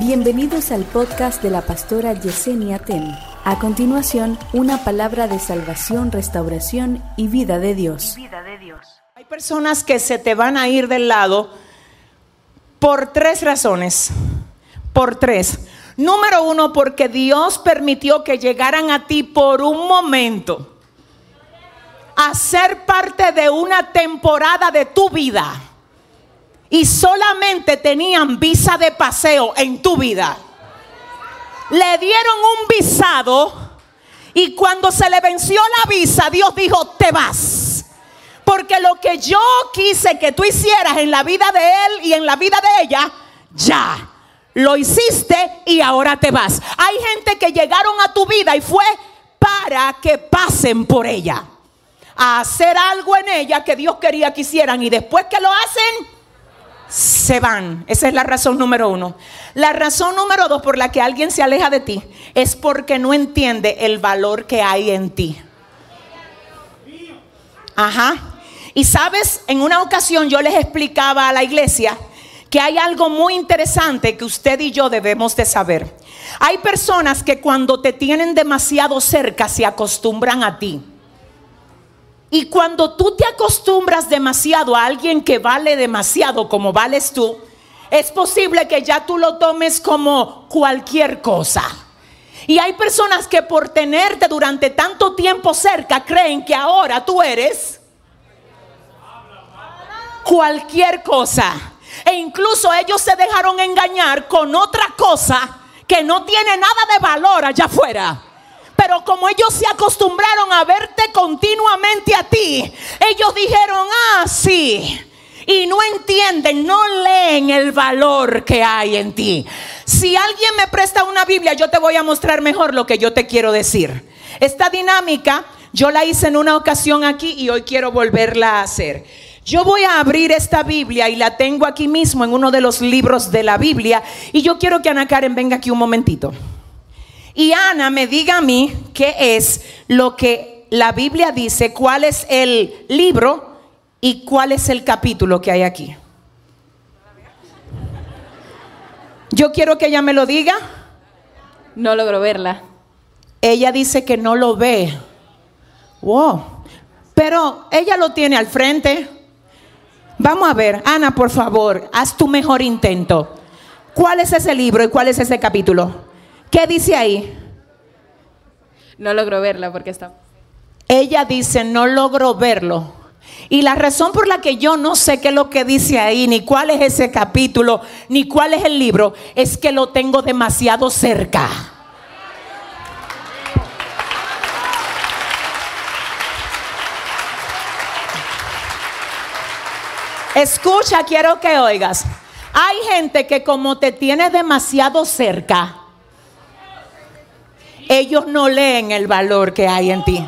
Bienvenidos al podcast de la pastora Yesenia Ten. A continuación, una palabra de salvación, restauración y vida de Dios. Hay personas que se te van a ir del lado por tres razones. Por tres. Número uno, porque Dios permitió que llegaran a ti por un momento a ser parte de una temporada de tu vida y solamente tenían visa de paseo en tu vida. Le dieron un visado y cuando se le venció la visa, Dios dijo, te vas. Porque lo que yo quise que tú hicieras en la vida de él y en la vida de ella, ya lo hiciste y ahora te vas. Hay gente que llegaron a tu vida y fue para que pasen por ella. A hacer algo en ella que Dios quería que hicieran y después que lo hacen, se van. Esa es la razón número uno. La razón número dos por la que alguien se aleja de ti es porque no entiende el valor que hay en ti. Ajá. Y sabes, en una ocasión yo les explicaba a la iglesia que hay algo muy interesante que usted y yo debemos de saber. Hay personas que cuando te tienen demasiado cerca se acostumbran a ti. Y cuando tú te acostumbras demasiado a alguien que vale demasiado como vales tú, es posible que ya tú lo tomes como cualquier cosa. Y hay personas que por tenerte durante tanto tiempo cerca creen que ahora tú eres cualquier cosa. E incluso ellos se dejaron engañar con otra cosa que no tiene nada de valor allá afuera. Pero como ellos se acostumbraron a verte continuamente a ti, ellos dijeron, ah, sí. Y no entienden, no leen el valor que hay en ti. Si alguien me presta una Biblia, yo te voy a mostrar mejor lo que yo te quiero decir. Esta dinámica yo la hice en una ocasión aquí y hoy quiero volverla a hacer. Yo voy a abrir esta Biblia y la tengo aquí mismo en uno de los libros de la Biblia. Y yo quiero que Ana Karen venga aquí un momentito. Y Ana me diga a mí qué es lo que la Biblia dice, cuál es el libro y cuál es el capítulo que hay aquí. Yo quiero que ella me lo diga. No logro verla. Ella dice que no lo ve. Wow. Pero ella lo tiene al frente. Vamos a ver, Ana, por favor, haz tu mejor intento. ¿Cuál es ese libro y cuál es ese capítulo? ¿Qué dice ahí? No logro verla porque está... Ella dice, no logro verlo. Y la razón por la que yo no sé qué es lo que dice ahí, ni cuál es ese capítulo, ni cuál es el libro, es que lo tengo demasiado cerca. Escucha, quiero que oigas. Hay gente que como te tiene demasiado cerca, ellos no leen el valor que hay en ti.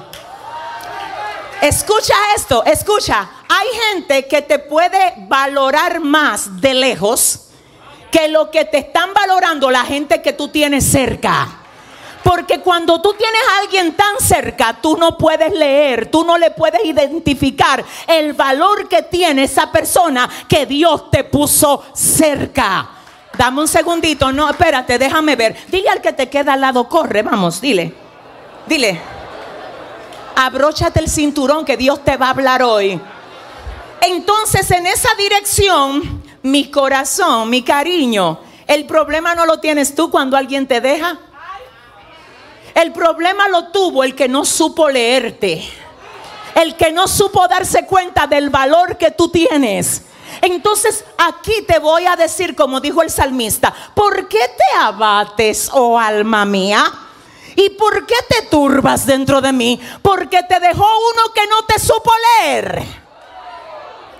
Escucha esto, escucha. Hay gente que te puede valorar más de lejos que lo que te están valorando la gente que tú tienes cerca. Porque cuando tú tienes a alguien tan cerca, tú no puedes leer, tú no le puedes identificar el valor que tiene esa persona que Dios te puso cerca. Dame un segundito, no, espérate, déjame ver. Dile al que te queda al lado, corre, vamos, dile. Dile. Abróchate el cinturón que Dios te va a hablar hoy. Entonces, en esa dirección, mi corazón, mi cariño, el problema no lo tienes tú cuando alguien te deja. El problema lo tuvo el que no supo leerte. El que no supo darse cuenta del valor que tú tienes. Entonces aquí te voy a decir, como dijo el salmista, ¿por qué te abates, oh alma mía? ¿Y por qué te turbas dentro de mí? Porque te dejó uno que no te supo leer.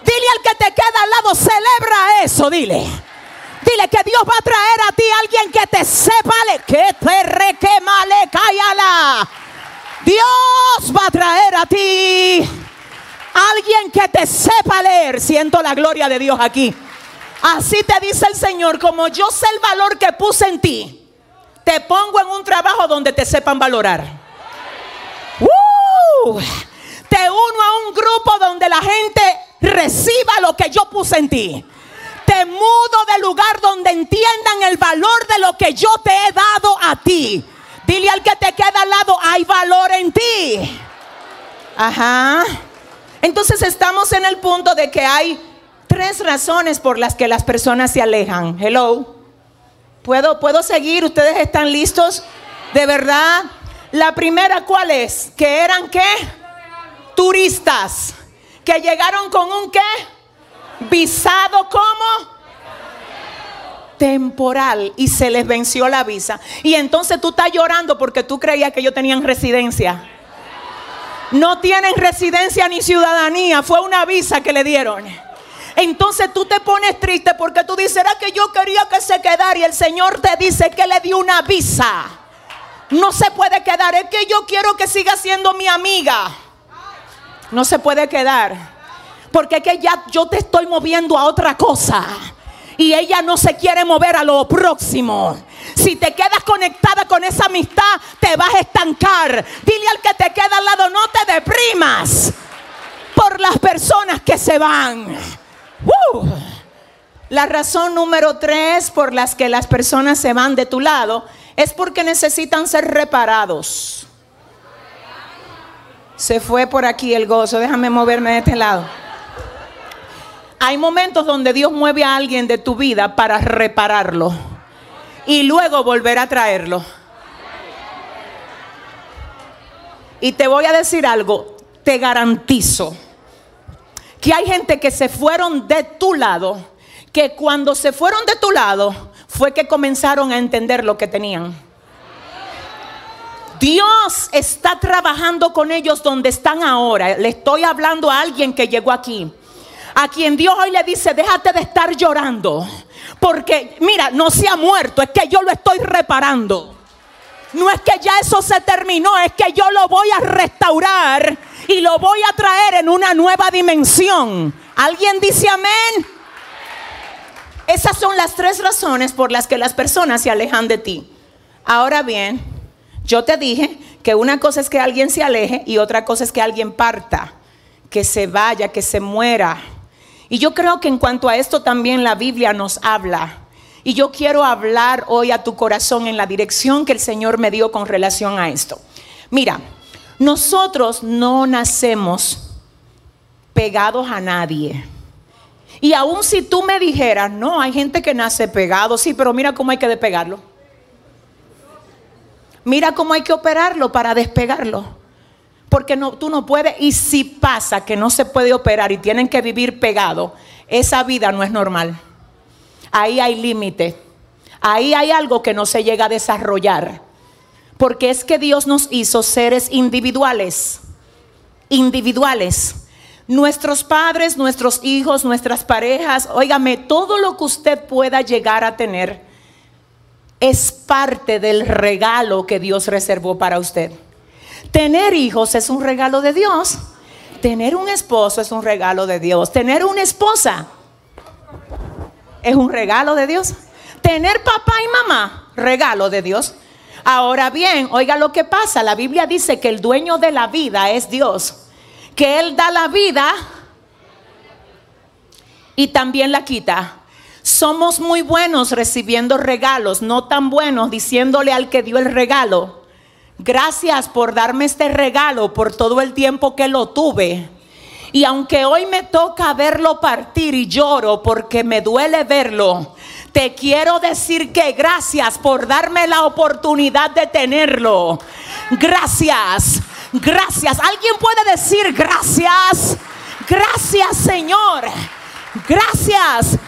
Dile al que te queda al lado, celebra eso, dile. Dile que Dios va a traer a ti alguien que te sepa, que te requemale, cállala. Dios va a traer a ti Alguien que te sepa leer. Siento la gloria de Dios aquí. Así te dice el Señor, como yo sé el valor que puse en ti, te pongo en un trabajo donde te sepan valorar. Te uno a un grupo donde la gente reciba lo que yo puse en ti. Te mudo de lugar lugar donde entiendan el valor de lo que yo te he dado a ti. Dile al que te queda al lado, hay valor en ti. Ajá. Entonces estamos en el punto de que hay tres razones por las que las personas se alejan. Hello. ¿Puedo, ¿Puedo seguir? ¿Ustedes están listos? ¿De verdad? La primera, ¿cuál es? Que eran qué? Turistas. Que llegaron con un qué? Visado como temporal y se les venció la visa. Y entonces tú estás llorando porque tú creías que ellos tenían residencia. No tienen residencia ni ciudadanía, fue una visa que le dieron. Entonces tú te pones triste porque tú dices, era que yo quería que se quedara y el Señor te dice que le dio una visa. No se puede quedar, es que yo quiero que siga siendo mi amiga. No se puede quedar. Porque es que ya yo te estoy moviendo a otra cosa. Y ella no se quiere mover a lo próximo. Si te quedas conectada con esa amistad, te vas a estancar. Dile al que te queda al lado, no te deprimas por las personas que se van. La razón número tres por las que las personas se van de tu lado es porque necesitan ser reparados. Se fue por aquí el gozo, déjame moverme de este lado. Hay momentos donde Dios mueve a alguien de tu vida para repararlo y luego volver a traerlo. Y te voy a decir algo, te garantizo que hay gente que se fueron de tu lado, que cuando se fueron de tu lado fue que comenzaron a entender lo que tenían. Dios está trabajando con ellos donde están ahora. Le estoy hablando a alguien que llegó aquí. A quien Dios hoy le dice, déjate de estar llorando. Porque, mira, no se ha muerto, es que yo lo estoy reparando. No es que ya eso se terminó, es que yo lo voy a restaurar y lo voy a traer en una nueva dimensión. ¿Alguien dice amén? Esas son las tres razones por las que las personas se alejan de ti. Ahora bien, yo te dije que una cosa es que alguien se aleje y otra cosa es que alguien parta, que se vaya, que se muera. Y yo creo que en cuanto a esto también la Biblia nos habla. Y yo quiero hablar hoy a tu corazón en la dirección que el Señor me dio con relación a esto. Mira, nosotros no nacemos pegados a nadie. Y aun si tú me dijeras, no, hay gente que nace pegado, sí, pero mira cómo hay que despegarlo. Mira cómo hay que operarlo para despegarlo. Porque no, tú no puedes, y si pasa que no se puede operar y tienen que vivir pegado, esa vida no es normal. Ahí hay límite. Ahí hay algo que no se llega a desarrollar. Porque es que Dios nos hizo seres individuales. Individuales. Nuestros padres, nuestros hijos, nuestras parejas, óigame, todo lo que usted pueda llegar a tener es parte del regalo que Dios reservó para usted. Tener hijos es un regalo de Dios. Tener un esposo es un regalo de Dios. Tener una esposa es un regalo de Dios. Tener papá y mamá, regalo de Dios. Ahora bien, oiga lo que pasa. La Biblia dice que el dueño de la vida es Dios. Que Él da la vida y también la quita. Somos muy buenos recibiendo regalos, no tan buenos diciéndole al que dio el regalo Gracias por darme este regalo, por todo el tiempo que lo tuve. Y aunque hoy me toca verlo partir y lloro porque me duele verlo, te quiero decir que gracias por darme la oportunidad de tenerlo. Gracias, gracias. ¿Alguien puede decir gracias? Gracias Señor. Gracias.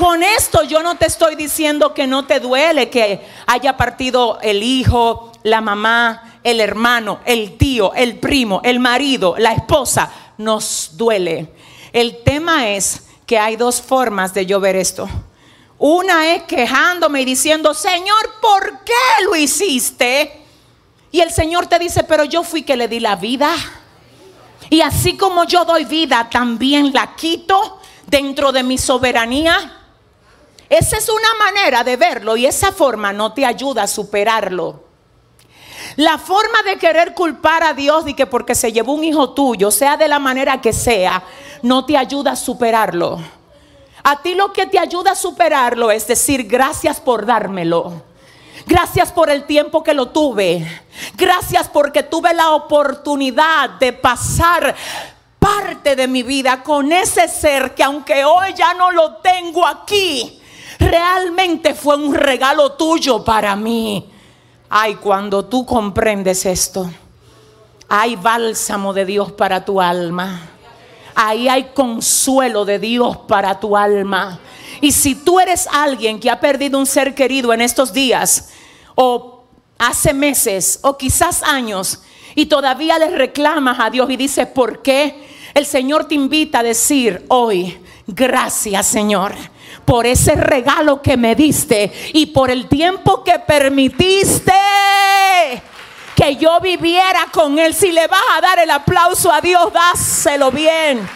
Con esto yo no te estoy diciendo que no te duele que haya partido el hijo, la mamá, el hermano, el tío, el primo, el marido, la esposa, nos duele. El tema es que hay dos formas de yo ver esto. Una es quejándome y diciendo, Señor, ¿por qué lo hiciste? Y el Señor te dice, pero yo fui que le di la vida. Y así como yo doy vida, también la quito dentro de mi soberanía. Esa es una manera de verlo y esa forma no te ayuda a superarlo. La forma de querer culpar a Dios y que porque se llevó un hijo tuyo, sea de la manera que sea, no te ayuda a superarlo. A ti lo que te ayuda a superarlo es decir, gracias por dármelo. Gracias por el tiempo que lo tuve. Gracias porque tuve la oportunidad de pasar parte de mi vida con ese ser que aunque hoy ya no lo tengo aquí, realmente fue un regalo tuyo para mí. Ay, cuando tú comprendes esto, hay bálsamo de Dios para tu alma. Ahí hay consuelo de Dios para tu alma. Y si tú eres alguien que ha perdido un ser querido en estos días, o hace meses, o quizás años, y todavía le reclamas a Dios y dices, ¿por qué? El Señor te invita a decir hoy, gracias Señor por ese regalo que me diste y por el tiempo que permitiste que yo viviera con Él. Si le vas a dar el aplauso a Dios, dáselo bien.